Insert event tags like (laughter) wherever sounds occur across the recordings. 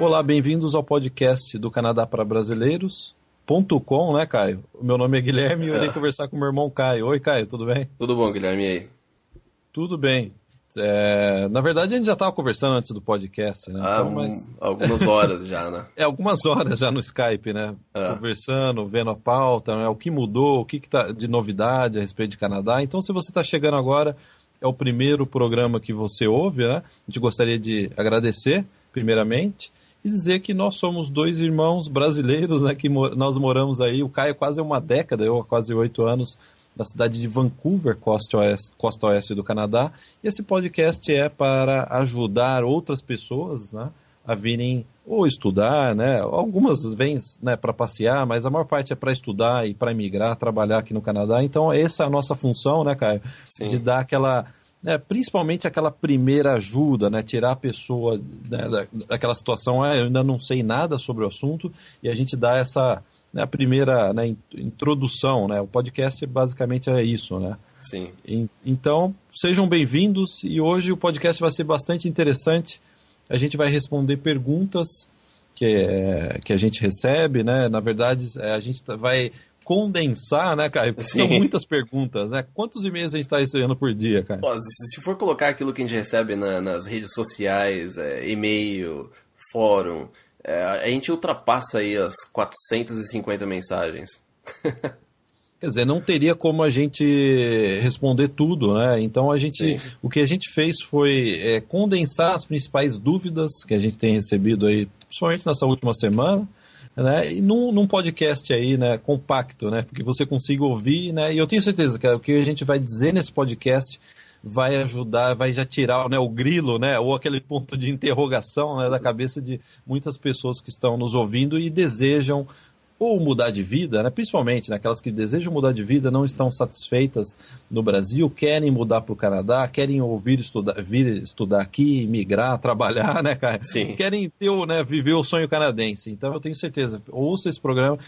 Olá, bem-vindos ao podcast do Canadá para Brasileiros. .com, né, Caio? Meu nome é Guilherme e eu irei é. conversar com meu irmão Caio. Oi, Caio, tudo bem? Tudo bom, Guilherme, e aí? Tudo bem. É, na verdade, a gente já estava conversando antes do podcast, né? Então, mas... Algumas horas já, né? (laughs) É, algumas horas já no Skype, né? É. Conversando, vendo a pauta, né? o que mudou, o que, está de novidade a respeito de Canadá. Então, se você está chegando agora, é o primeiro programa que você ouve, né? A gente gostaria de agradecer, primeiramente, e dizer que nós somos dois irmãos brasileiros, né? Que nós moramos aí, o Caio quase uma década, eu há quase oito anos da cidade de Vancouver, costa oeste, costa oeste do Canadá. E esse podcast é para ajudar outras pessoas né, a virem ou estudar, né? Algumas vêm né, para passear, mas a maior parte é para estudar e para emigrar, trabalhar aqui no Canadá. Então, essa é a nossa função, né, Caio? Sim. De dar aquela. Né, principalmente aquela primeira ajuda, né, tirar a pessoa né, daquela situação, ah, eu ainda não sei nada sobre o assunto, e a gente dá essa, né, a primeira né, introdução, né? O podcast basicamente é isso, né? Sim. E, então, sejam bem-vindos e hoje o podcast vai ser bastante interessante. A gente vai responder perguntas que, é, que a gente recebe, né? Na verdade, é, a gente tá, vai condensar, né, Caio? Porque são muitas perguntas, né? Quantos e-mails a gente está recebendo por dia, Caio? se for colocar aquilo que a gente recebe na, nas redes sociais, é, e-mail, fórum, é, a gente ultrapassa aí as 450 mensagens. (laughs) Quer dizer, não teria como a gente responder tudo, né? Então a gente, Sim. o que a gente fez foi é, condensar as principais dúvidas que a gente tem recebido aí, principalmente nessa última semana, né? E num, num podcast aí, né, compacto, né? Porque você consiga ouvir, né? E eu tenho certeza que o que a gente vai dizer nesse podcast vai ajudar, vai já tirar né, o grilo, né, ou aquele ponto de interrogação né, da cabeça de muitas pessoas que estão nos ouvindo e desejam ou mudar de vida, né, principalmente né, aquelas que desejam mudar de vida, não estão satisfeitas no Brasil, querem mudar para o Canadá, querem ouvir estudar, vir estudar aqui, migrar, (laughs) trabalhar, né, cara? Sim. Querem ter, né, viver o sonho canadense. Então eu tenho certeza, ouça esse programa,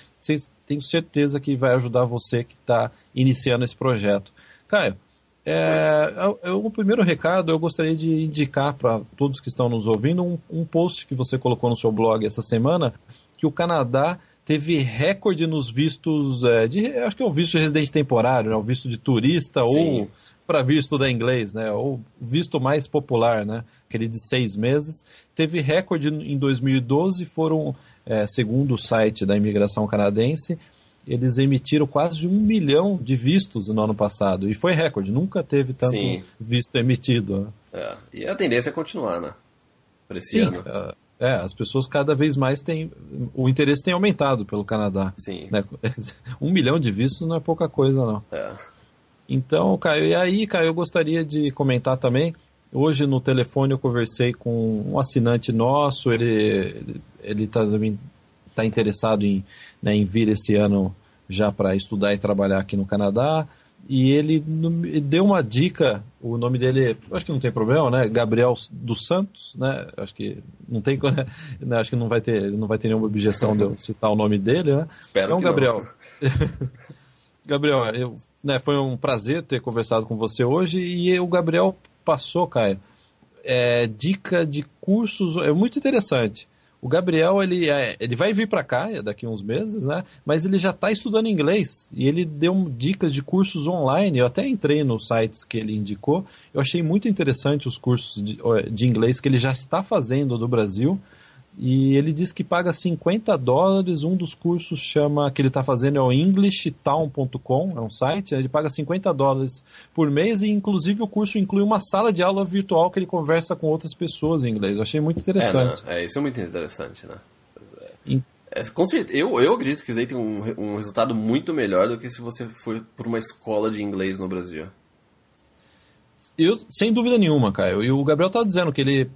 tenho certeza que vai ajudar você que está iniciando esse projeto. Caio, é, é, é, o primeiro recado eu gostaria de indicar para todos que estão nos ouvindo um, um, post que você colocou no seu blog essa semana que o Canadá teve recorde nos vistos é, de acho que é o visto de residente temporário, né, o visto de turista Sim. ou para visto da inglês, né, ou visto mais popular, né, aquele de seis meses, teve recorde em 2012 foram é, segundo o site da imigração canadense eles emitiram quase um milhão de vistos no ano passado. E foi recorde, nunca teve tanto Sim. visto emitido. Né? É. E a tendência é continuar, né? Para esse Sim, ano. É, é, as pessoas cada vez mais têm. O interesse tem aumentado pelo Canadá. Sim. Né? (laughs) Um milhão de vistos não é pouca coisa, não. É. Então, Caio, e aí, Caio, eu gostaria de comentar também. Hoje no telefone eu conversei com um assinante nosso, ele ele está tá interessado em né, em vir esse ano já para estudar e trabalhar aqui no Canadá. E ele deu uma dica, o nome dele, acho que não tem problema, né? Gabriel dos Santos, né? Acho que não tem, (laughs) né? acho que não vai ter, não vai ter nenhuma objeção de eu citar o nome dele, né? Espero então, Gabriel, (laughs) Gabriel, eu, né, foi um prazer ter conversado com você hoje e o Gabriel passou, Caio, é, dica de cursos, é muito interessante. O Gabriel, ele, é, ele vai vir para cá daqui a uns meses, né? Mas ele já está estudando inglês e ele deu dicas de cursos online. Eu até entrei nos sites que ele indicou. Eu achei muito interessante os cursos de, de inglês que ele já está fazendo do Brasil. E ele diz que paga 50 dólares. Um dos cursos chama que ele está fazendo é o EnglishTown.com, é um site. Ele paga 50 dólares por mês e, inclusive, o curso inclui uma sala de aula virtual que ele conversa com outras pessoas em inglês. Eu achei muito interessante. É, é isso é muito interessante, né? É, com certeza, eu, eu acredito que isso aí tem um, um resultado muito melhor do que se você for por uma escola de inglês no Brasil. Eu, sem dúvida nenhuma, Caio. E o Gabriel está dizendo que ele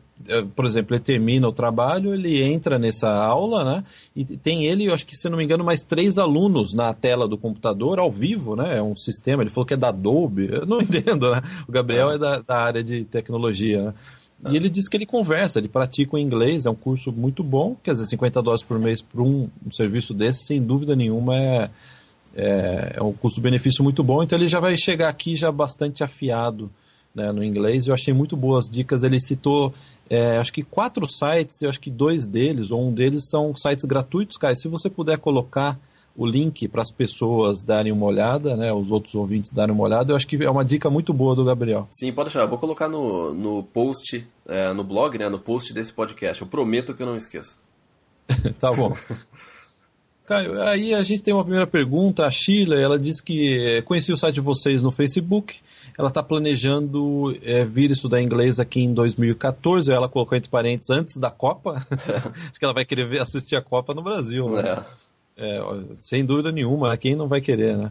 por exemplo, ele termina o trabalho, ele entra nessa aula, né? E tem ele, eu acho que se não me engano, mais três alunos na tela do computador, ao vivo, né? É um sistema, ele falou que é da Adobe, (laughs) eu não entendo, né? O Gabriel é, é da, da, área de tecnologia, né? E é. ele diz que ele conversa, ele pratica o inglês, é um curso muito bom, quer dizer, 50 dólares por mês para um, um, serviço desse, sem dúvida nenhuma, é, é, é um custo-benefício muito bom, então ele já vai chegar aqui já bastante afiado né, no inglês. Eu achei muito boas dicas. Ele citou, é, acho que quatro sites, eu acho que dois deles, ou um deles, são sites gratuitos, cara. Se você puder colocar o link para as pessoas darem uma olhada, né, os outros ouvintes darem uma olhada, eu acho que é uma dica muito boa do Gabriel. Sim, pode deixar. Eu vou colocar no, no post, é, no blog, né, no post desse podcast. Eu prometo que eu não esqueço. (laughs) tá bom. Caio, aí a gente tem uma primeira pergunta. A Sheila, ela disse que conhecia o site de vocês no Facebook. Ela está planejando é, vir estudar inglês aqui em 2014. Ela colocou entre parênteses antes da Copa. (laughs) Acho que ela vai querer assistir a Copa no Brasil, né? É. É, sem dúvida nenhuma, né? quem não vai querer, né?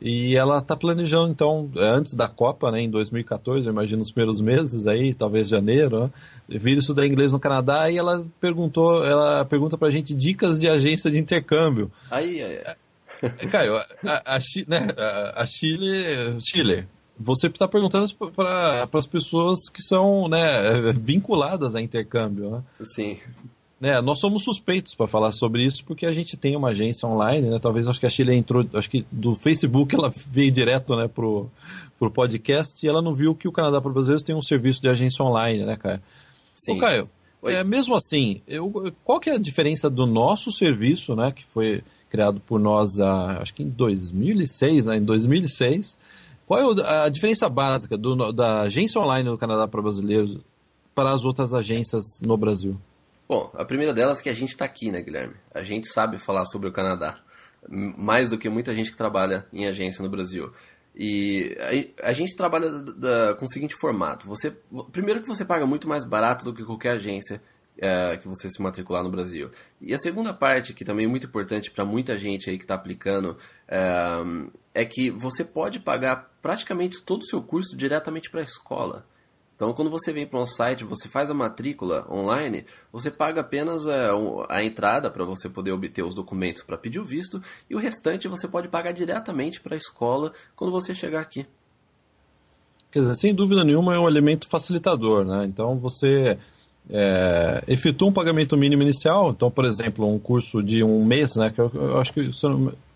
E ela está planejando, então, antes da Copa, né, em 2014, eu imagino os primeiros meses aí, talvez janeiro, né, vir estudar inglês no Canadá e ela perguntou, ela pergunta pra gente dicas de agência de intercâmbio. Aí, aí. É, Caio, a, a, a, né, a, Chile, Chile, você está perguntando para as pessoas que são né, (laughs) vinculadas a intercâmbio, né? Sim. Né, nós somos suspeitos para falar sobre isso porque a gente tem uma agência online, né? Talvez acho que a Chile entrou, acho que do Facebook ela (laughs) veio direto, né, pro, pro podcast e ela não viu que o Canadá para Brasileiros tem um serviço de agência online, né, Caio? Sim. Ô, Caio, é, mesmo assim, eu, qual que é a diferença do nosso serviço, né, que foi criado por nós, a, acho que em 2006, né, em 2006, qual é a diferença básica do, da agência online do Canadá para brasileiros para as outras agências no Brasil? Bom, a primeira delas é que a gente está aqui, né, Guilherme? A gente sabe falar sobre o Canadá, mais do que muita gente que trabalha em agência no Brasil. E a, a gente trabalha da, da, com o seguinte formato: você, primeiro que você paga muito mais barato do que qualquer agência é, que você se matricular no Brasil. E a segunda parte, que também é muito importante para muita gente aí que está aplicando, é, é que você pode pagar praticamente todo o seu curso diretamente para a escola. Então, quando você vem para um site, você faz a matrícula online, você paga apenas a, é, a entrada para você poder obter os documentos para pedir o visto e o restante você pode pagar diretamente para a escola quando você chegar aqui. Quer dizer, sem dúvida nenhuma é um elemento facilitador, né? Então você é, efetua um pagamento mínimo inicial, então, por exemplo, um curso de um mês, né? Que eu, eu acho que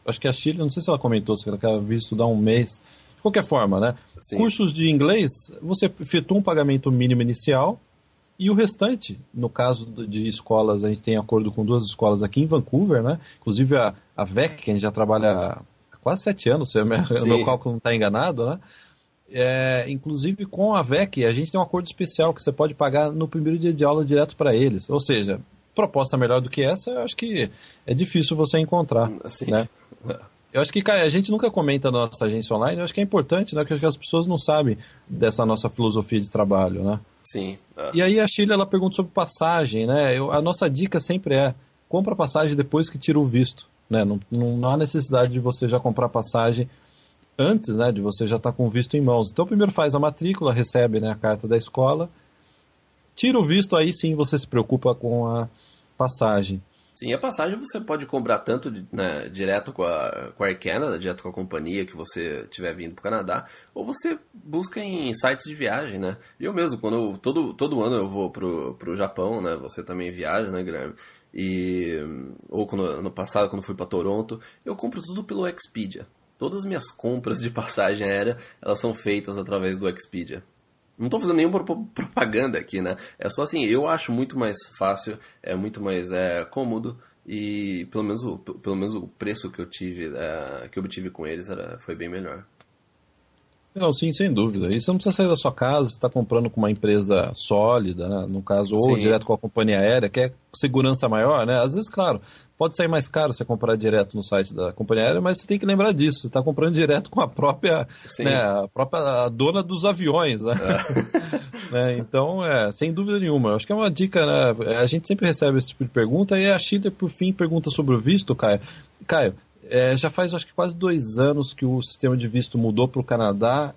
acho que a Chile, não sei se ela comentou, se ela quer vir estudar um mês qualquer forma, né? Sim. Cursos de inglês, você efetua um pagamento mínimo inicial e o restante, no caso de escolas, a gente tem acordo com duas escolas aqui em Vancouver, né? Inclusive a, a VEC, que a gente já trabalha há quase sete anos, se (laughs) o meu cálculo não está enganado, né? É, inclusive com a VEC, a gente tem um acordo especial que você pode pagar no primeiro dia de aula direto para eles. Ou seja, proposta melhor do que essa, eu acho que é difícil você encontrar. Assim. Né? (laughs) Eu acho que cara, a gente nunca comenta na nossa agência online, eu acho que é importante, né? Porque as pessoas não sabem dessa nossa filosofia de trabalho, né? Sim. Uh. E aí a Chile ela pergunta sobre passagem, né? Eu, a nossa dica sempre é compra passagem depois que tira o visto, né? Não, não, não há necessidade de você já comprar passagem antes, né? De você já estar tá com o visto em mãos. Então primeiro faz a matrícula, recebe né, a carta da escola, tira o visto, aí sim você se preocupa com a passagem. Sim, a passagem você pode comprar tanto né, direto com a, com a Air Canada, direto com a companhia que você estiver vindo para o Canadá, ou você busca em sites de viagem, né? Eu mesmo, quando eu, todo, todo ano eu vou pro, pro Japão, né? Você também viaja, né, Guilherme? E, ou quando, no passado, quando fui para Toronto, eu compro tudo pelo Expedia. Todas as minhas compras de (laughs) passagem aérea, elas são feitas através do Expedia. Não estou fazendo nenhuma propaganda aqui, né? É só assim, eu acho muito mais fácil, é muito mais é, cômodo e pelo menos o, pelo menos o preço que eu tive, é, que eu obtive com eles era, foi bem melhor. Não, sim, sem dúvida. E você não precisa sair da sua casa, você está comprando com uma empresa sólida, né? no caso, ou sim. direto com a companhia aérea, que é segurança maior, né? Às vezes, claro, pode sair mais caro você comprar direto no site da companhia aérea, mas você tem que lembrar disso, você está comprando direto com a própria, né, a própria dona dos aviões, né? É. (laughs) né? Então, é, sem dúvida nenhuma. Acho que é uma dica, né? A gente sempre recebe esse tipo de pergunta e a Chile, por fim, pergunta sobre o visto, Caio. Caio, é, já faz acho que quase dois anos que o sistema de visto mudou para o Canadá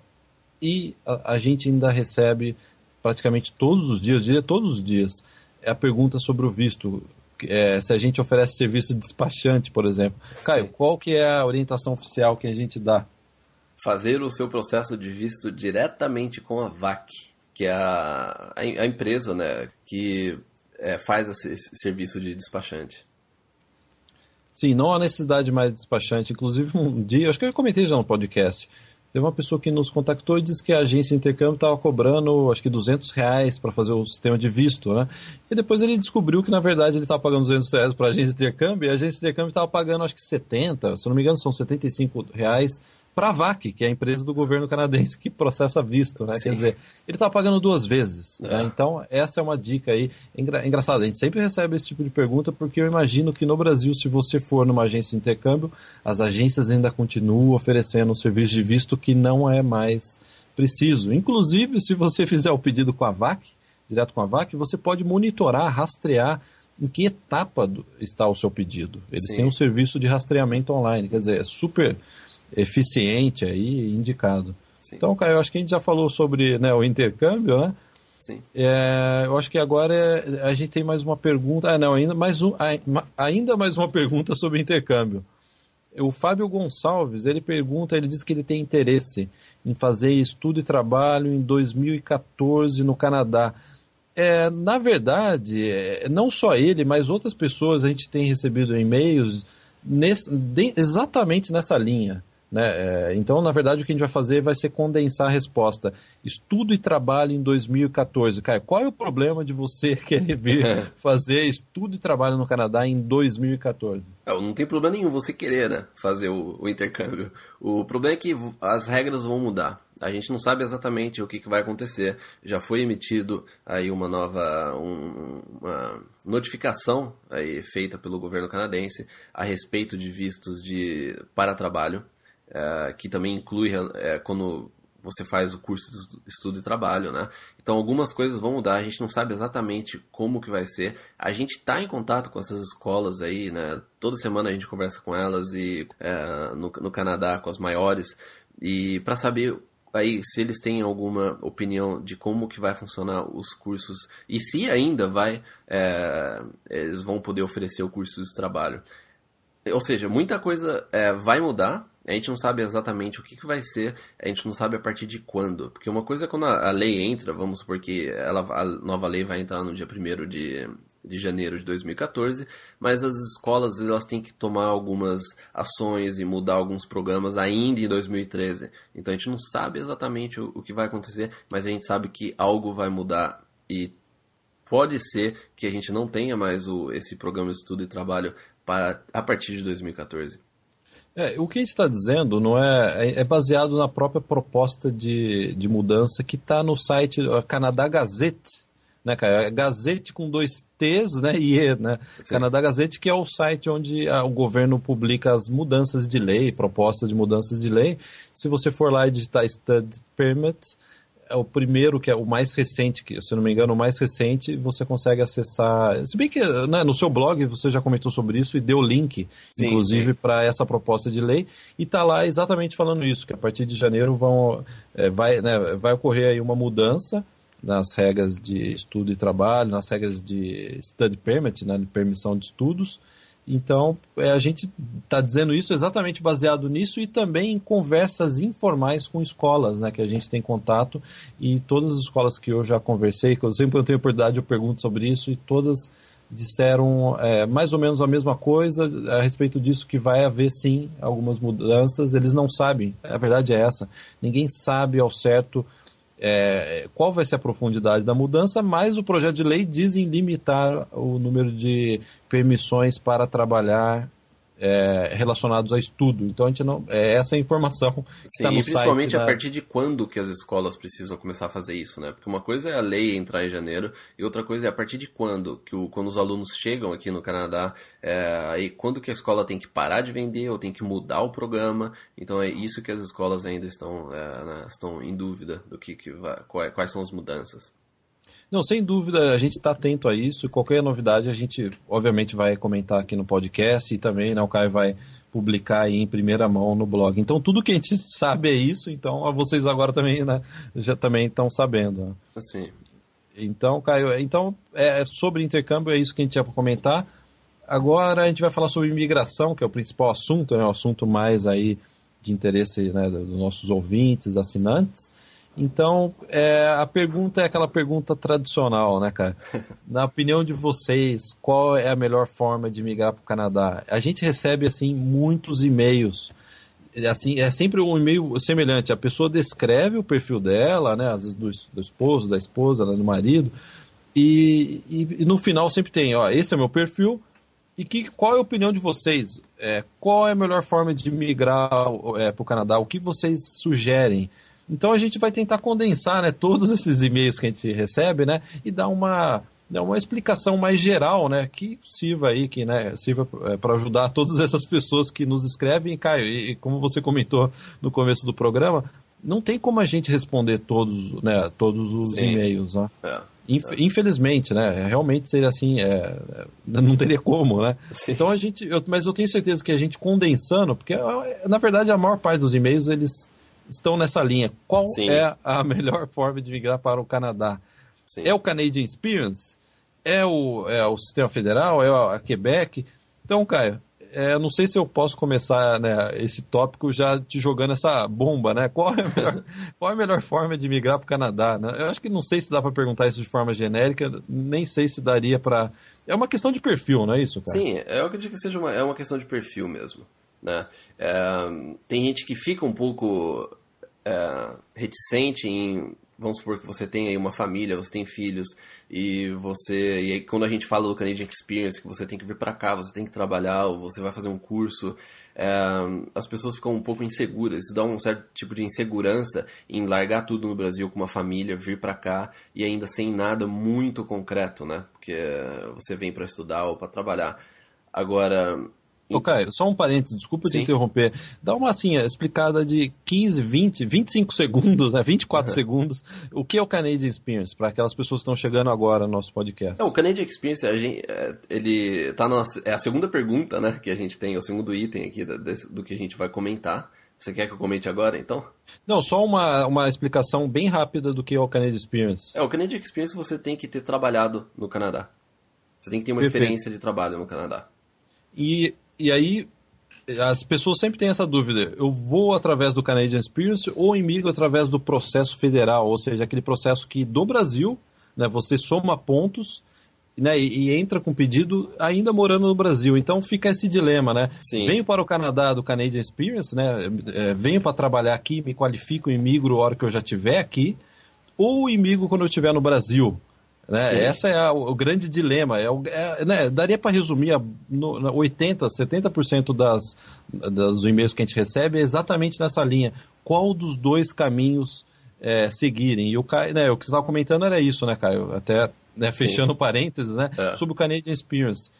e a, a, gente ainda recebe praticamente todos os dias, diria todos os dias, é a pergunta sobre o visto. É, se a gente oferece serviço de despachante, por exemplo. Caio, Sim. qual que é a orientação oficial que a gente dá? Fazer o seu processo de visto diretamente com a VAC, que é a, a, a empresa né, que é, faz esse, esse serviço de despachante. Sim, não há necessidade mais de despachante. Inclusive, um dia, acho que eu comentei já no podcast, Teve uma pessoa que nos contactou e disse que a agência de intercâmbio estava cobrando, acho que 200 reais para fazer o sistema de visto, né? E depois ele descobriu que, na verdade, ele estava pagando 200 reais para a agência de intercâmbio e a agência de intercâmbio estava pagando, acho que 70, se não me engano, são 75 reais para a VAC, que é a empresa do governo canadense que processa visto, né? Sim. Quer dizer, ele está pagando duas vezes. Né? É. Né? Então, essa é uma dica aí. Engra engraçado, a gente sempre recebe esse tipo de pergunta, porque eu imagino que no Brasil, se você for numa agência de intercâmbio, as agências ainda continuam oferecendo um serviço de visto que não é mais preciso. Inclusive, se você fizer o pedido com a VAC, direto com a VAC, você pode monitorar, rastrear em que etapa do, está o seu pedido. Eles Sim. têm um serviço de rastreamento online, quer dizer, é super eficiente aí, indicado. Sim. Então, Caio, eu acho que a gente já falou sobre né, o intercâmbio, né? Sim. É, eu acho que agora é, a gente tem mais uma pergunta. Ah, não, ainda mais, um, ainda mais uma (laughs) pergunta sobre intercâmbio. O Fábio Gonçalves, ele pergunta, ele diz que ele tem interesse em fazer estudo e trabalho em 2014 no Canadá. É, na verdade, é, não só ele, mas outras pessoas a gente tem recebido e-mails exatamente nessa linha. Né? É, então, na verdade, o que a gente vai fazer vai ser condensar a resposta. Estudo e trabalho em 2014. Caio, qual é o problema de você (laughs) querer vir fazer estudo e trabalho no Canadá em 2014? Não tem problema nenhum você querer né, fazer o, o intercâmbio. O problema é que as regras vão mudar. A gente não sabe exatamente o que, que, vai acontecer. Já foi emitido aí uma nova um, uma notificação aí feita pelo governo canadense a respeito de vistos de para trabalho é, que também inclui é, quando você faz o curso de estudo e trabalho, né? Então algumas coisas vão mudar, a gente não sabe exatamente como que vai ser. A gente está em contato com essas escolas aí, né? Toda semana a gente conversa com elas e é, no, no Canadá com as maiores e para saber aí se eles têm alguma opinião de como que vai funcionar os cursos e se ainda vai é, eles vão poder oferecer o curso de trabalho. Ou seja, muita coisa é, vai mudar a gente não sabe exatamente o que, que vai ser, a gente não sabe a partir de quando. Porque uma coisa é quando a, a lei entra, vamos supor que ela, a nova lei vai entrar no dia 1 de, de janeiro de 2014, mas as escolas elas têm que tomar algumas ações e mudar alguns programas ainda em 2013. Então a gente não sabe exatamente o, o que vai acontecer, mas a gente sabe que algo vai mudar e pode ser que a gente não tenha mais o, esse programa de estudo e trabalho para, a partir de 2014. É, o que a gente está dizendo não é, é, é baseado na própria proposta de, de mudança que está no site Canadá Gazette, né, cara? É Gazette com dois T's, né, e E, né? Sim. Canadá Gazette, que é o site onde a, o governo publica as mudanças de lei, propostas de mudanças de lei. Se você for lá e digitar Study Permit, é o primeiro, que é o mais recente, que, se não me engano, o mais recente, você consegue acessar. Se bem que né, no seu blog você já comentou sobre isso e deu link, sim, inclusive, para essa proposta de lei, e está lá exatamente falando isso, que a partir de janeiro vão, é, vai, né, vai ocorrer aí uma mudança nas regras de estudo e trabalho, nas regras de study permit, né, de permissão de estudos, então, é, a gente está dizendo isso exatamente baseado nisso e também em conversas informais com escolas, né, que a gente tem contato. E todas as escolas que eu já conversei, que eu sempre eu tenho oportunidade, eu pergunto sobre isso e todas disseram é, mais ou menos a mesma coisa a respeito disso, que vai haver sim algumas mudanças, eles não sabem, a verdade é essa, ninguém sabe ao certo é, qual vai ser a profundidade da mudança, mas o projeto de lei diz em limitar o número de permissões para trabalhar é, relacionados a estudo. Então a gente não. É essa é a informação está no e principalmente a partir de quando que as escolas precisam começar a fazer isso, né? Porque uma coisa é a lei entrar em janeiro e outra coisa é a partir de quando que o, quando os alunos chegam aqui no Canadá, é, aí quando que a escola tem que parar de vender ou tem que mudar o programa. Então é isso que as escolas ainda estão é, né, estão em dúvida do que, que vai, quais, quais são as mudanças. Não, sem dúvida, a gente está atento a isso qualquer novidade a gente, obviamente, vai comentar aqui no podcast e também né, o Caio vai publicar aí em primeira mão no blog. Então, tudo que a gente (laughs) sabe é isso, então vocês agora também né, já também estão sabendo. Né? Sim. Então, Caio, então, é, sobre intercâmbio é isso que a gente tinha para comentar. Agora a gente vai falar sobre imigração, que é o principal assunto, né, o assunto mais aí de interesse né, dos nossos ouvintes, assinantes. Então, é, a pergunta é aquela pergunta tradicional, né, cara? (laughs) Na opinião de vocês, qual é a melhor forma de migrar para o Canadá? A gente recebe, assim, muitos e-mails é assim, é sempre um e-mail semelhante. A pessoa descreve o perfil dela, né? Às vezes do, do esposo, da esposa, né, do marido. E, e, e, no final sempre tem, ó, esse é meu perfil. E que, qual é a opinião de vocês? É, qual é a melhor forma de migrar é, para o Canadá? O que vocês sugerem? Então a gente vai tentar condensar né, todos esses e-mails que a gente recebe né, e dar uma, uma explicação mais geral, né, que sirva aí, que né, sirva é, para ajudar todas essas pessoas que nos escrevem. Caio, e, e como você comentou no começo do programa, não tem como a gente responder todos, né, todos os e-mails. Né? É. Infelizmente, né? Realmente seria assim, é, é, não teria como, né? Sim. Então a gente, eu, mas eu tenho certeza que a gente condensando, porque na verdade a maior parte dos e-mails eles estão nessa linha. Qual Sim. é a (laughs) melhor forma de migrar para o Canadá? Sim. É o Canadian Experience? É o, é o sistema federal? É a Quebec? Então, Caio, é, não sei se eu posso começar né, esse tópico já te jogando essa bomba, né? Qual é a melhor, (laughs) qual é a melhor forma de migrar para o Canadá? Né? Eu acho que não sei se dá para perguntar isso de forma genérica, nem sei se daria para. É uma questão de perfil, não é isso, cara? Sim, eu acredito que seja uma, é uma questão de perfil mesmo. Né? É, tem gente que fica um pouco é, reticente em vamos supor que você tem aí uma família, você tem filhos e você e aí, quando a gente fala do Canadian Experience que você tem que vir para cá, você tem que trabalhar, ou você vai fazer um curso, é, as pessoas ficam um pouco inseguras. Isso dá um certo tipo de insegurança em largar tudo no Brasil com uma família, vir para cá e ainda sem nada muito concreto, né? Porque você vem para estudar ou para trabalhar. Agora, Ô, Caio, só um parênteses, desculpa Sim. te interromper. Dá uma assim, explicada de 15, 20, 25 segundos, né? 24 uhum. segundos. O que é o Canadian Experience, para aquelas pessoas que estão chegando agora no nosso podcast? É, o Canadian Experience, a gente, é, ele tá na, é a segunda pergunta, né, que a gente tem, é o segundo item aqui do, do que a gente vai comentar. Você quer que eu comente agora, então? Não, só uma, uma explicação bem rápida do que é o Canadian Experience. É, o Canadian Experience você tem que ter trabalhado no Canadá. Você tem que ter uma Perfeito. experiência de trabalho no Canadá. E e aí as pessoas sempre têm essa dúvida. Eu vou através do Canadian Experience ou imigo através do processo federal, ou seja, aquele processo que do Brasil, né, você soma pontos né, e, e, entra com pedido ainda morando no Brasil. Então fica esse dilema, né? Sim. Venho para o Canadá do Canadian Experience, né? É, venho para trabalhar aqui, me qualifico, imigro a hora que eu já estiver aqui, ou imigo quando eu estiver no Brasil. Né? Essa é a, o grande dilema. É, é né? Daria para resumir a, no, 80%, 70% das, das e-mails que a gente recebe é exatamente nessa linha. Qual dos dois caminhos é, seguirem? E o, Caio, né, o que você estava comentando era isso, né, Caio? Até né, fechando Sim. parênteses, né? É. Sobre o Canadian Experience.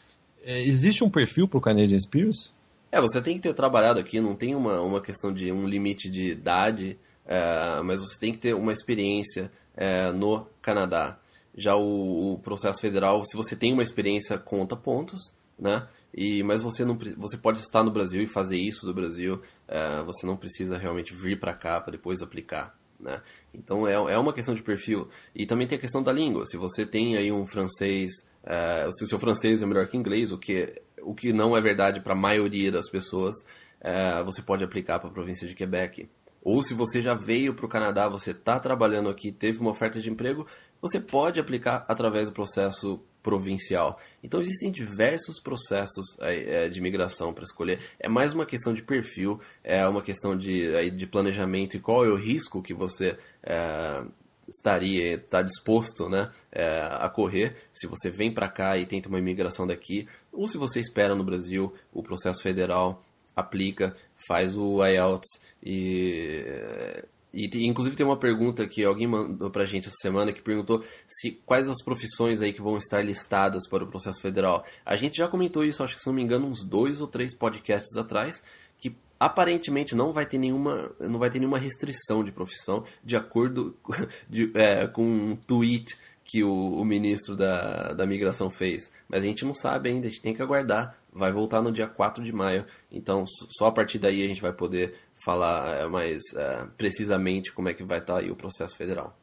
É, existe um perfil para o Canadian Experience? É, você tem que ter trabalhado aqui, não tem uma, uma questão de um limite de idade, é, mas você tem que ter uma experiência é, no Canadá. Já o, o, processo federal, se você tem uma experiência, conta pontos, né? E, mas você não você pode estar no Brasil e fazer isso do Brasil. É, você não precisa realmente vir para cá para depois aplicar, né? Então é, é uma questão de perfil. E também tem a questão da língua. Se você tem aí um francês, é, se o seu francês é melhor que inglês, o que, o que não é verdade para a maioria das pessoas, é, você pode aplicar para a província de Quebec. Ou se você já veio para o Canadá, você está trabalhando aqui, teve uma oferta de emprego, você pode aplicar através do processo provincial. Então existem diversos processos é, de migração para escolher. É mais uma questão de perfil, é uma questão de, de planejamento e qual é o risco que você é, estaria está disposto né, é, a correr se você vem para cá e tenta uma imigração daqui, ou se você espera no Brasil o processo federal aplica, faz o IELTS e e inclusive tem uma pergunta que alguém mandou pra gente essa semana que perguntou se quais as profissões aí que vão estar listadas para o processo federal. A gente já comentou isso, acho que se não me engano, uns dois ou três podcasts atrás, que aparentemente não vai ter nenhuma, não vai ter nenhuma restrição de profissão, de acordo (laughs) de, é, com um tweet que o, o ministro da, da migração fez. Mas a gente não sabe ainda, a gente tem que aguardar. Vai voltar no dia 4 de maio, então só a partir daí a gente vai poder falar é, mais é, precisamente como é que vai estar tá aí o processo federal.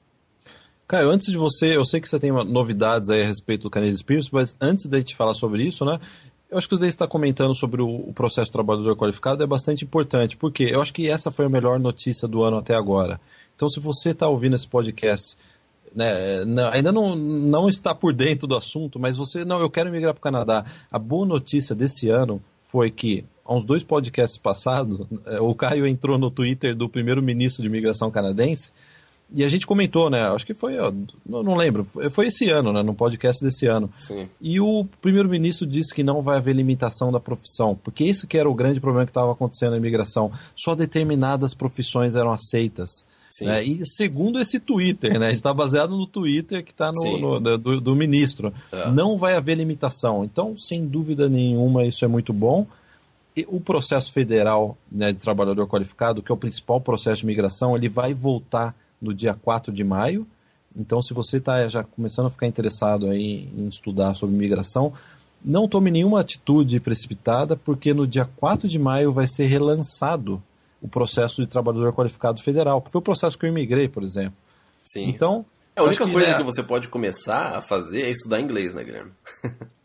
Caio, antes de você, eu sei que você tem novidades aí a respeito do Canadian Experience, mas antes de a gente falar sobre isso, né? Eu acho que você está comentando sobre o, processo trabalhador qualificado é bastante importante, porque eu acho que essa foi a melhor notícia do ano até agora. Então, se você está ouvindo esse podcast, né, ainda não, não está por dentro do assunto, mas você, não, eu quero migrar para o Canadá. A boa notícia desse ano foi que há uns dois podcasts passados, é, o Caio entrou no Twitter do primeiro-ministro de imigração canadense e a gente comentou, né? Acho que foi, não, não lembro, foi esse ano, né? No podcast desse ano. Sim. E o primeiro-ministro disse que não vai haver limitação da profissão, porque isso que era o grande problema que estava acontecendo na imigração. Só determinadas profissões eram aceitas. Né? E segundo esse Twitter, né? Está baseado no Twitter que está no, no, do, do ministro. É. Não vai haver limitação. Então, sem dúvida nenhuma, isso é muito bom. O processo federal né, de trabalhador qualificado, que é o principal processo de migração, ele vai voltar no dia 4 de maio. Então, se você está já começando a ficar interessado aí em estudar sobre migração, não tome nenhuma atitude precipitada, porque no dia 4 de maio vai ser relançado o processo de trabalhador qualificado federal, que foi o processo que eu imigrei, por exemplo. Sim. Então. É, a única que, coisa né, que você pode começar a fazer é estudar inglês, né, Guilherme? (laughs)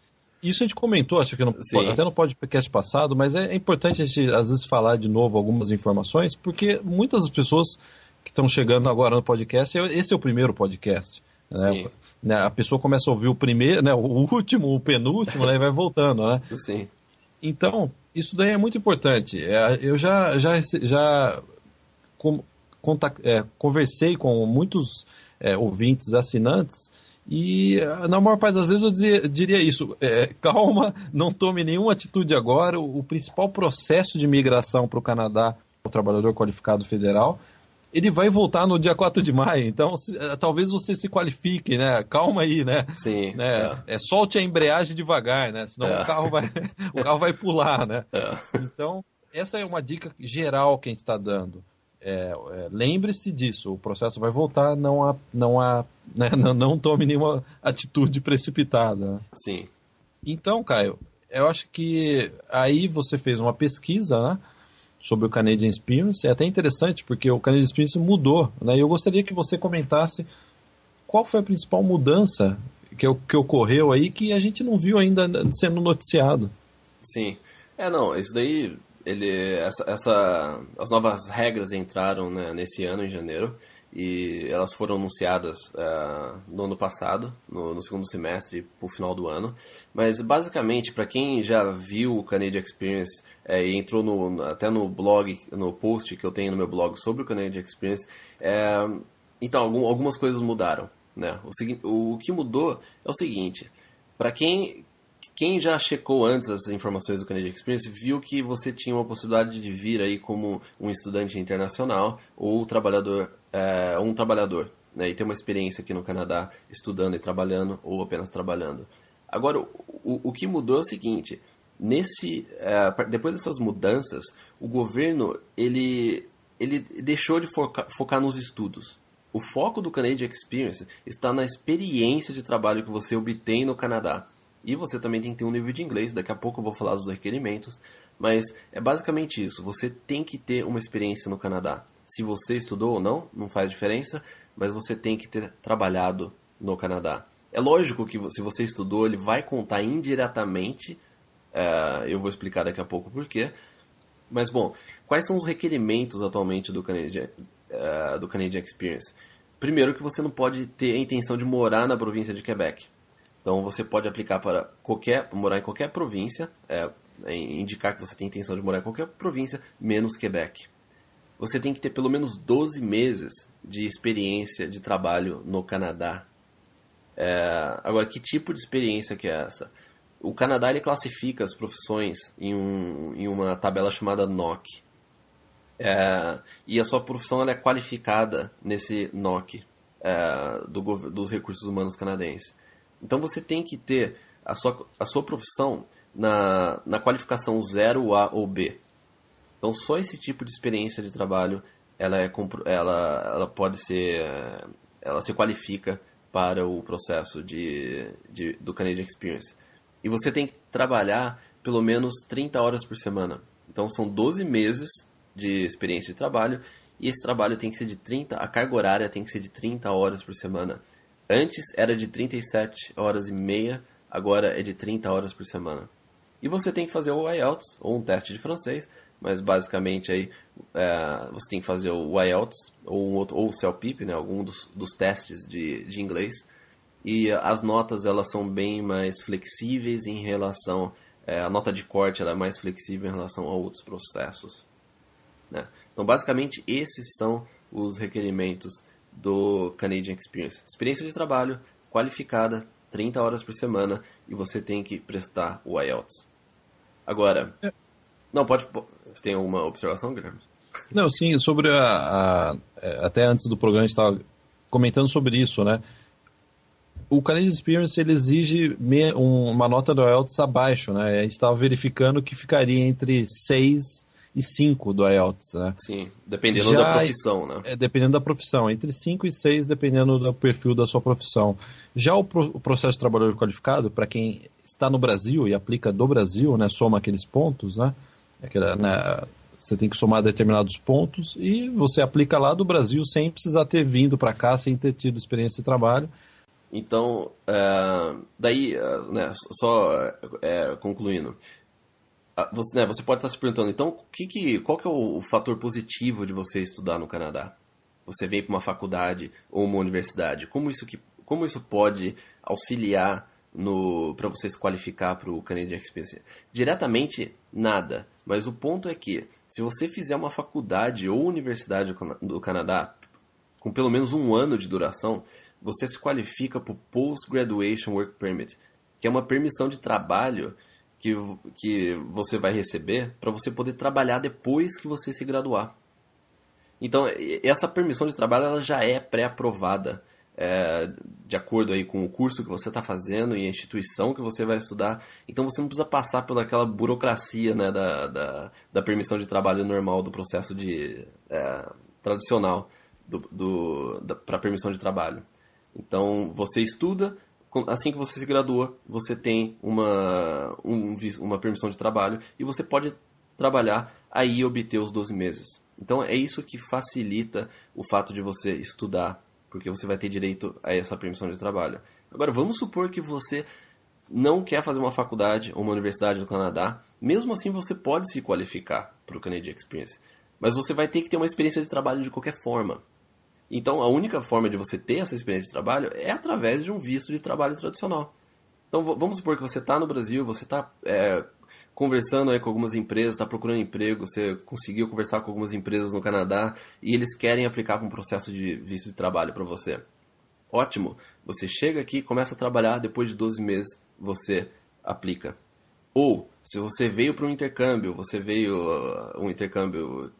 Isso a gente comentou, acho que no, até no podcast passado, mas é, é importante a gente, às vezes, falar de novo algumas informações, porque muitas das pessoas que estão chegando agora no podcast, esse é o primeiro podcast. Né? né? A pessoa começa a ouvir o primeiro, né? o último, o penúltimo, né? e vai voltando. Né? Sim. Então, isso daí é muito importante. É, eu já, já, já contact, é, conversei com muitos é, ouvintes, assinantes, e na maior parte das vezes eu dizia, diria isso: é, calma, não tome nenhuma atitude agora. O, o principal processo de migração para o Canadá, o trabalhador qualificado federal, ele vai voltar no dia 4 de maio, então se, eh, talvez você se qualifique, né? Calma aí, né? Sim. Né? É. é solte a embreagem devagar, né? Senão é. o carro vai o carro vai pular, né? (laughs) É. Então, essa é uma dica geral que a gente está dando. É, é, lembre-se disso, o processo vai voltar, não há, não há, (laughs) né? não, não tome nenhuma atitude precipitada. Sim. Então, Caio, eu acho que aí você fez uma pesquisa, né? sobre o Canadian Experience. É até interessante porque o Canadian Experience mudou, né? E eu gostaria que você comentasse qual foi a principal mudança que, que ocorreu aí que a gente não viu ainda sendo noticiado. Sim. É, não, isso daí, ele, essa, essa as novas regras entraram né, nesse ano, em janeiro, e elas foram anunciadas uh, no ano passado, no, no segundo semestre, para o final do ano. Mas basicamente, para quem já viu o Canadian Experience é, e entrou no, até no blog, no post que eu tenho no meu blog sobre o Canadian Experience, é, então algum, algumas coisas mudaram. Né? O, o que mudou é o seguinte: para quem quem já checou antes as informações do Canadian Experience viu que você tinha uma possibilidade de vir aí como um estudante internacional ou trabalhador é, um trabalhador né, e ter uma experiência aqui no Canadá estudando e trabalhando ou apenas trabalhando. Agora, o, o que mudou é o seguinte: nesse, é, depois dessas mudanças, o governo ele, ele deixou de focar, focar nos estudos. O foco do Canadian Experience está na experiência de trabalho que você obtém no Canadá. E você também tem que ter um nível de inglês, daqui a pouco eu vou falar dos requerimentos, mas é basicamente isso, você tem que ter uma experiência no Canadá se você estudou ou não, não faz diferença, mas você tem que ter trabalhado no Canadá. É lógico que se você estudou, ele vai contar indiretamente, uh, eu vou explicar daqui a pouco porquê, mas bom, quais são os requerimentos atualmente do Canadian, uh, do Canadian Experience? Primeiro que você não pode ter a intenção de morar na província de Quebec. Então você pode aplicar para qualquer, morar em qualquer província, é, indicar que você tem intenção de morar em qualquer província, menos Quebec você tem que ter pelo menos 12 meses de experiência de trabalho no Canadá. É, agora, que tipo de experiência que é essa? O Canadá ele classifica as profissões em, um, em uma tabela chamada NOC. É, e a sua profissão ela é qualificada nesse NOC é, do, dos recursos humanos canadenses. Então você tem que ter a sua, a sua profissão na, na qualificação 0A ou B. Então só esse tipo de experiência de trabalho ela é ela, ela pode ser ela se qualifica para o processo de, de, do Canadian Experience. E você tem que trabalhar pelo menos 30 horas por semana. Então são 12 meses de experiência de trabalho e esse trabalho tem que ser de 30, a carga horária tem que ser de 30 horas por semana. Antes era de 37 horas e meia, agora é de 30 horas por semana. E você tem que fazer o IELTS, ou um teste de francês, mas basicamente aí é, você tem que fazer o IELTS ou, um outro, ou o CELPIP, né, algum dos, dos testes de, de inglês, e as notas elas são bem mais flexíveis em relação é, a nota de corte é mais flexível em relação a outros processos. Né? Então, basicamente, esses são os requerimentos do Canadian Experience. Experiência de trabalho qualificada, 30 horas por semana, e você tem que prestar o IELTS. Agora, é. não, pode... Você tem alguma observação, Guilherme? Não, sim, sobre a, a, é, Até antes do programa a gente estava comentando sobre isso, né? O Canadian Experience ele exige me, um, uma nota do IELTS abaixo, né? A gente estava verificando que ficaria entre 6 e 5 do IELTS, né? Sim, dependendo Já, da profissão, né? É, dependendo da profissão, entre 5 e 6 dependendo do perfil da sua profissão. Já o, pro, o processo de trabalhador qualificado, para quem está no Brasil e aplica do Brasil, né, soma aqueles pontos, né? Aquela, né você tem que somar determinados pontos e você aplica lá do Brasil sem precisar ter vindo para cá, sem ter tido experiência de trabalho. Então, é, daí, é, né, só é, concluindo, você, né, você, pode estar se perguntando, então, que que, qual que é o fator positivo de você estudar no Canadá? Você vem para uma faculdade ou uma universidade, como isso, que, como isso pode auxiliar para você se qualificar para o Canadian Experience? Diretamente, nada. Mas o ponto é que, se você fizer uma faculdade ou universidade do Canadá com pelo menos um ano de duração, você se qualifica para o Post-Graduation Work Permit, que é uma permissão de trabalho que, que você vai receber para você poder trabalhar depois que você se graduar. Então, essa permissão de trabalho ela já é pré-aprovada é, de acordo aí com o curso que você está fazendo e a instituição que você vai estudar. Então você não precisa passar pelaquela burocracia né, da, da, da permissão de trabalho normal, do processo de, é, tradicional do, do para permissão de trabalho. Então você estuda, assim que você se gradua, você tem uma, um, uma permissão de trabalho e você pode trabalhar aí obter os 12 meses. Então é isso que facilita o fato de você estudar porque você vai ter direito a essa permissão de trabalho. Agora, vamos supor que você não quer fazer uma faculdade ou uma universidade do Canadá, mesmo assim você pode se qualificar para o Canadian Experience, mas você vai ter que ter uma experiência de trabalho de qualquer forma. Então, a única forma de você ter essa experiência de trabalho é através de um visto de trabalho tradicional. Então, vamos supor que você está no Brasil, você está é, conversando aí com algumas empresas, está procurando emprego, você conseguiu conversar com algumas empresas no Canadá e eles querem aplicar para um processo de visto de trabalho para você. Ótimo, você chega aqui, começa a trabalhar, depois de 12 meses você aplica. Ou, se você veio para um intercâmbio, você veio uh, um intercâmbio,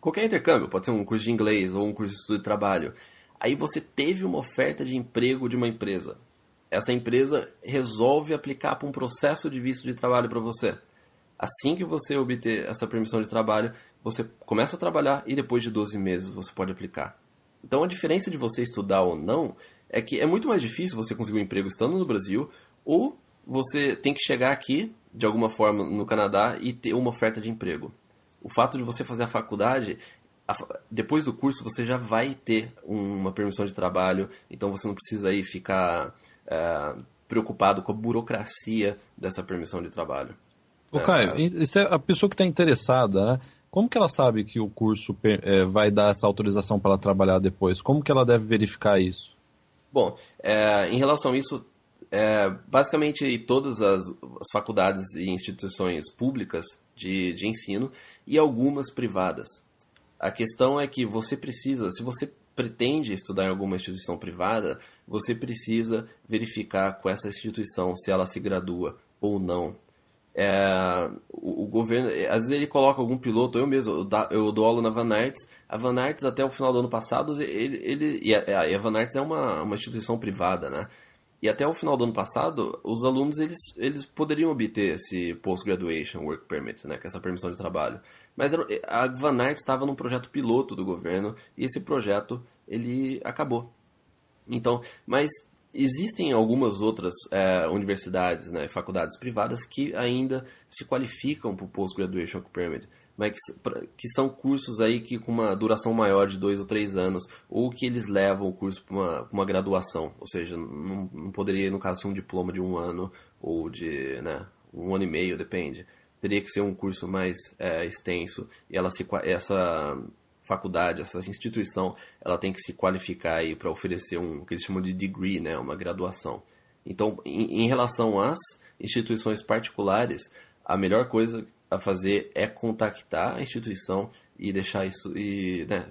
qualquer intercâmbio, pode ser um curso de inglês ou um curso de estudo de trabalho, aí você teve uma oferta de emprego de uma empresa. Essa empresa resolve aplicar para um processo de visto de trabalho para você. Assim que você obter essa permissão de trabalho, você começa a trabalhar e depois de 12 meses você pode aplicar. Então a diferença de você estudar ou não é que é muito mais difícil você conseguir um emprego estando no Brasil ou você tem que chegar aqui, de alguma forma, no Canadá e ter uma oferta de emprego. O fato de você fazer a faculdade, depois do curso você já vai ter uma permissão de trabalho, então você não precisa aí ficar é, preocupado com a burocracia dessa permissão de trabalho. Ô, é, Caio, é a pessoa que está interessada, né? Como que ela sabe que o curso é, vai dar essa autorização para ela trabalhar depois? Como que ela deve verificar isso? Bom, é, em relação a isso, é, basicamente todas as, as, faculdades e instituições públicas de, de ensino e algumas privadas. A questão é que você precisa, se você pretende estudar em alguma instituição privada, você precisa verificar com essa instituição se ela se gradua ou não é, o, o, governo, às vezes ele coloca algum piloto, eu mesmo, eu, eu dou aula na Van Arts, a Van Arts até o final do ano passado, ele, ele e, a, a Van Arts é uma, uma instituição privada, né? E até o final do ano passado, os alunos eles, eles poderiam obter esse Post-Graduation Work Permit, né, que é essa permissão de trabalho. Mas a Van Arts estava num projeto piloto do governo e esse projeto ele acabou. Então, mas Existem algumas outras é, universidades, né, faculdades privadas que ainda se qualificam para o Postgraduation Permit, mas que, que, são cursos aí que com uma duração maior de dois ou três anos, ou que eles levam o curso para uma, uma, graduação, ou seja, não, não, poderia, no caso, ser um diploma de um ano ou de né, um ano e meio, depende. Teria que ser um curso mais é, extenso e ela se, essa faculdade, essa instituição, ela tem que se qualificar aí para oferecer um que eles chamam de degree, né, uma graduação. Então, em, em relação às instituições particulares, a melhor coisa a fazer é contactar a instituição e deixar isso e, né,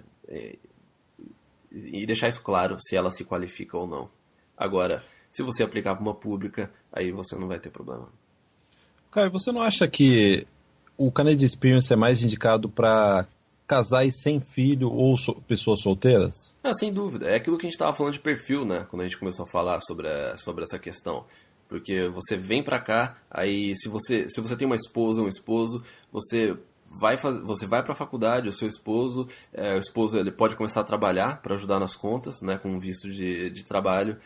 e deixar isso claro se ela se qualifica ou não. Agora, se você aplicar para uma pública, aí você não vai ter problema. Caio, você não acha que o Canadian Experience é mais indicado para casais sem filho ou so pessoas solteiras? Ah, sem dúvida. É aquilo que a gente estava falando de perfil, né? Quando a gente começou a falar sobre, a, sobre essa questão. Porque você vem para cá, aí se você, se você tem uma esposa ou um esposo, você vai faz, você vai para a faculdade, o seu esposo, é, o esposo ele pode começar a trabalhar para ajudar nas contas, né, com visto de, de trabalho.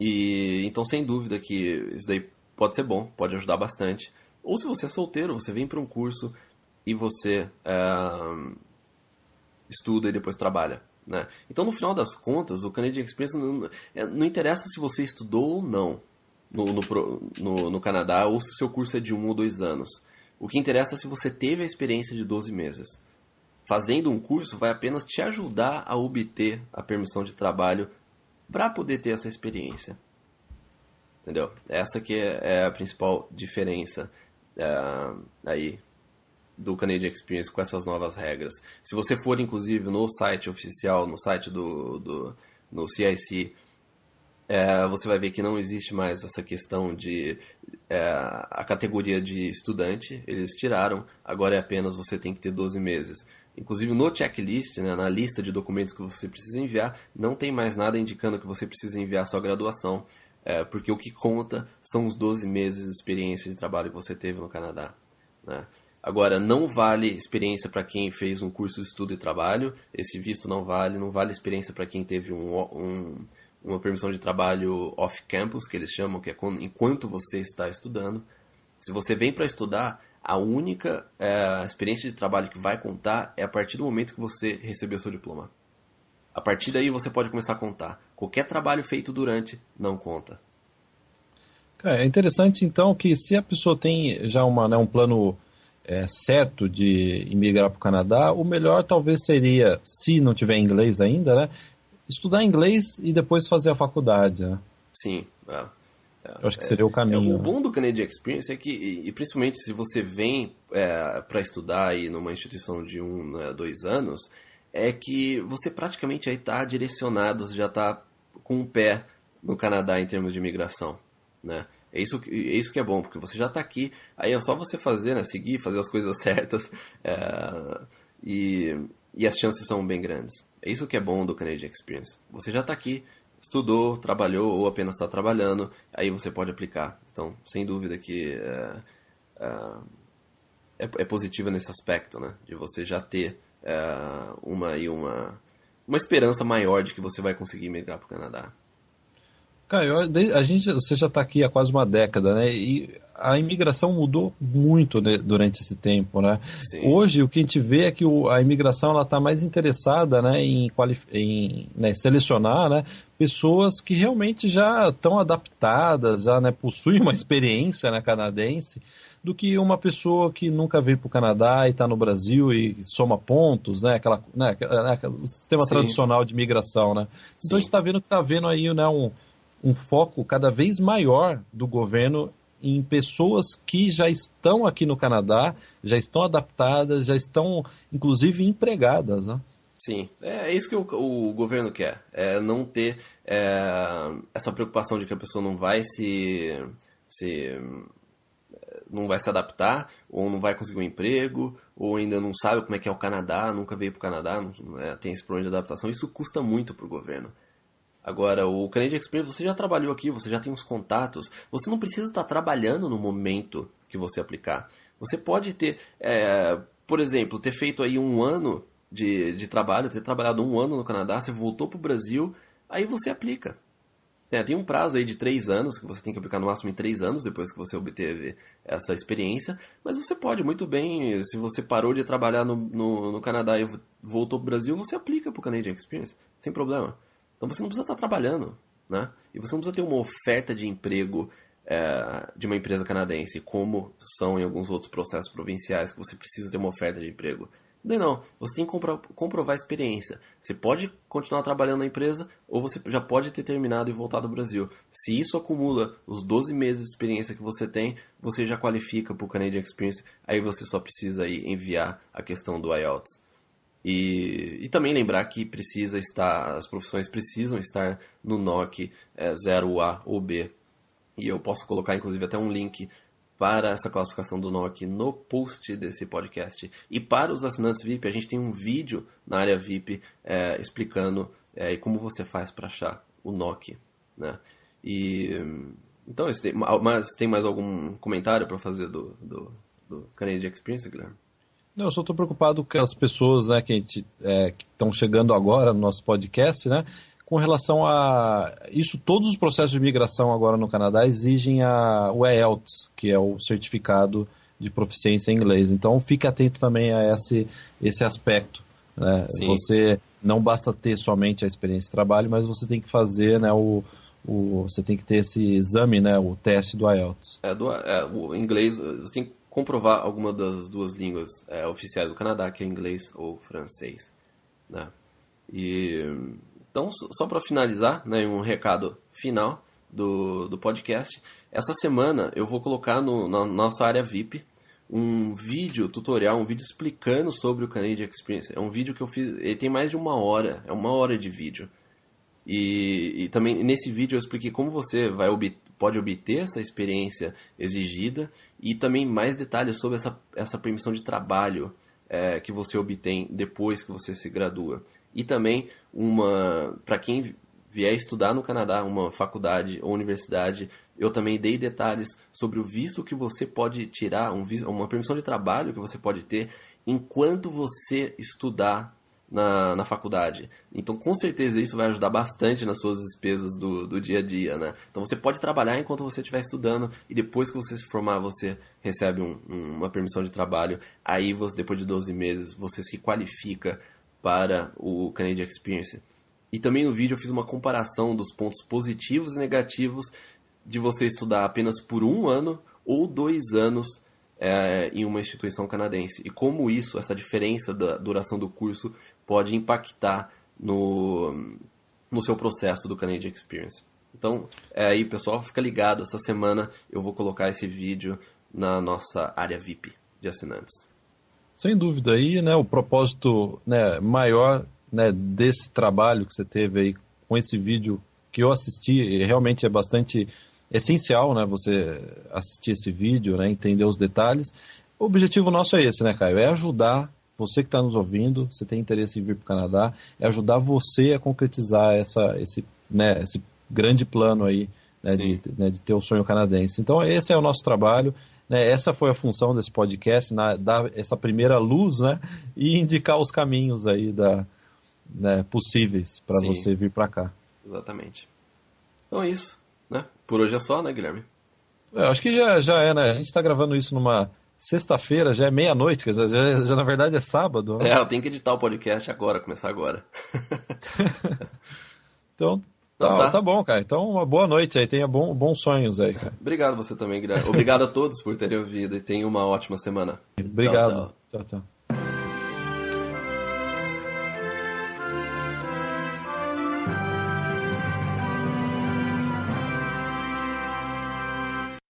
E então sem dúvida que isso daí pode ser bom, pode ajudar bastante. Ou se você é solteiro, você vem para um curso e você é, estuda e depois trabalha. Né? Então, no final das contas, o Canadian Experience não, é, não interessa se você estudou ou não no, no, no, no Canadá ou se seu curso é de um ou dois anos. O que interessa é se você teve a experiência de 12 meses. Fazendo um curso vai apenas te ajudar a obter a permissão de trabalho para poder ter essa experiência. Entendeu? Essa que é, a principal diferença é, aí do Canadian Experience com essas novas regras. Se você for, inclusive, no site oficial, no site do, do no CIC, é, você vai ver que não existe mais essa questão de é, a categoria de estudante, eles tiraram, agora é apenas você tem que ter 12 meses. Inclusive no checklist, né, na lista de documentos que você precisa enviar, não tem mais nada indicando que você precisa enviar sua graduação, é, porque o que conta são os 12 meses de experiência de trabalho que você teve no Canadá. Né? Agora, não vale experiência para quem fez um curso de estudo e trabalho, esse visto não vale, não vale experiência para quem teve um, um uma permissão de trabalho off-campus, que eles chamam, que é quando, enquanto você está estudando. Se você vem para estudar, a única é, experiência de trabalho que vai contar é a partir do momento que você recebeu seu diploma. A partir daí você pode começar a contar. Qualquer trabalho feito durante não conta. É interessante então que se a pessoa tem já uma, né, um plano é, certo de imigrar para o Canadá, o melhor talvez seria, se não tiver inglês ainda, né, estudar inglês e depois fazer a faculdade. Né? Sim, é. É, Eu acho que seria o caminho. É, o bom do Canadian Experience é que, e, principalmente se você vem é, para estudar aí numa instituição de um, né, dois anos, é que você praticamente aí está direcionado, já está com o pé no Canadá em termos de imigração, né? É isso, é isso que é bom, porque você já está aqui, aí é só você fazer, né, seguir, fazer as coisas (laughs) certas, é, e, e as chances são bem grandes. É isso que é bom do Canadian Experience. Você já está aqui, estudou, trabalhou ou apenas está trabalhando, aí você pode aplicar. Então, sem dúvida que é, é, é positivo nesse aspecto, né? De você já ter é, uma, uma, uma esperança maior de que você vai conseguir migrar para o Canadá. Caio, a gente, você já está aqui há quase uma década, né? E a imigração mudou muito né, durante esse tempo, né? Sim. Hoje o que a gente vê é que o, a imigração ela está mais interessada, né, em, em né, selecionar, né, pessoas que realmente já estão adaptadas, já né, possuem uma (laughs) experiência né, canadense, do que uma pessoa que nunca veio para o Canadá e está no Brasil e soma pontos, né? Aquela, né, né o sistema Sim. tradicional de imigração, né? Então Sim. a gente está vendo que está vendo aí né, um, um foco cada vez maior do governo em pessoas que já estão aqui no Canadá, já estão adaptadas, já estão, inclusive, empregadas. Né? Sim, é, é isso que o, o governo quer, é não ter é, essa preocupação de que a pessoa não vai se, se não vai se adaptar, ou não vai conseguir um emprego, ou ainda não sabe como é que é o Canadá, nunca veio para o Canadá, não, é, tem esse problema de adaptação. Isso custa muito para o governo. Agora, o Canadian Experience, você já trabalhou aqui, você já tem uns contatos, você não precisa estar trabalhando no momento que você aplicar. Você pode ter, é, por exemplo, ter feito aí um ano de, de trabalho, ter trabalhado um ano no Canadá, você voltou para o Brasil, aí você aplica. É, tem um prazo aí de três anos, que você tem que aplicar no máximo em três anos depois que você obteve essa experiência, mas você pode muito bem, se você parou de trabalhar no, no, no Canadá e voltou para o Brasil, você aplica para o Canadian Experience, sem problema. Então você não precisa estar trabalhando, né? E você não precisa ter uma oferta de emprego é, de uma empresa canadense, como são em alguns outros processos provinciais que você precisa ter uma oferta de emprego. Daí não, você tem que comprovar a experiência. Você pode continuar trabalhando na empresa ou você já pode ter terminado e voltado ao Brasil. Se isso acumula os 12 meses de experiência que você tem, você já qualifica para o Canadian Experience, aí você só precisa aí enviar a questão do IELTS. E, e também lembrar que precisa estar, as profissões precisam estar no NOC é, 0A ou B. E eu posso colocar inclusive até um link para essa classificação do NOC no post desse podcast. E para os assinantes VIP, a gente tem um vídeo na área VIP é, explicando é, como você faz para achar o NOC. Né? E, então, tem, mas tem mais algum comentário para fazer do, do, do Canadian Experience, Guilherme? Não, eu só estou preocupado com as pessoas né, que é, estão chegando agora no nosso podcast, né? com relação a isso, todos os processos de imigração agora no Canadá exigem a, o IELTS, que é o certificado de proficiência em inglês. Então fique atento também a esse, esse aspecto. Né? Você não basta ter somente a experiência de trabalho, mas você tem que fazer né, o, o, você tem que ter esse exame, né, o teste do IELTS. É, do, é, o inglês, você tem que comprovar alguma das duas línguas é, oficiais do Canadá, que é inglês ou francês. Né? E então, só para finalizar, né, um recado final do, do podcast. Essa semana eu vou colocar no, na nossa área VIP um vídeo tutorial, um vídeo explicando sobre o Canadian Experience. É um vídeo que eu fiz, ele tem mais de uma hora, é uma hora de vídeo. E, e também nesse vídeo eu expliquei como você vai pode obter essa experiência exigida e também mais detalhes sobre essa, essa permissão de trabalho é, que você obtém depois que você se gradua. E também uma para quem vier estudar no Canadá, uma faculdade ou universidade, eu também dei detalhes sobre o visto que você pode tirar, um, uma permissão de trabalho que você pode ter enquanto você estudar na, na faculdade. Então, com certeza, isso vai ajudar bastante nas suas despesas do, do dia a dia, né? Então, você pode trabalhar enquanto você estiver estudando e depois que você se formar, você recebe um, um, uma permissão de trabalho. Aí, você, depois de 12 meses, você se qualifica para o Canadian Experience. E também no vídeo eu fiz uma comparação dos pontos positivos e negativos de você estudar apenas por um ano ou dois anos é, em uma instituição canadense. E como isso, essa diferença da duração do curso, pode impactar no, no seu processo do Canadian Experience. Então, é aí, pessoal, fica ligado. Essa semana eu vou colocar esse vídeo na nossa área VIP de assinantes. Sem dúvida. Aí, né, o propósito né, maior né, desse trabalho que você teve aí com esse vídeo que eu assisti, realmente é bastante essencial, né, você assistir esse vídeo, né, entender os detalhes. O objetivo nosso é esse, né, Caio? É ajudar você que está nos ouvindo, você tem interesse em vir para o Canadá, é ajudar você a concretizar essa, esse, né, esse grande plano aí né, de, né, de ter o sonho canadense. Então, esse é o nosso trabalho. Né, essa foi a função desse podcast, na, dar essa primeira luz né, e indicar os caminhos aí da, né, possíveis para você vir para cá. Exatamente. Então é isso. Né? Por hoje é só, né, Guilherme? É, acho que já, já é, né? A gente está gravando isso numa sexta-feira, já é meia-noite, quer dizer, já, já, na verdade é sábado. Né? É, eu tenho que editar o podcast agora, começar agora. (laughs) então, Tá, tá. tá, bom, cara. Então, uma boa noite aí. Tenha bom, bons sonhos aí, cara. Obrigado você também, Guilherme. Obrigado a todos por terem ouvido e tenha uma ótima semana. Obrigado. tchau. tchau. tchau.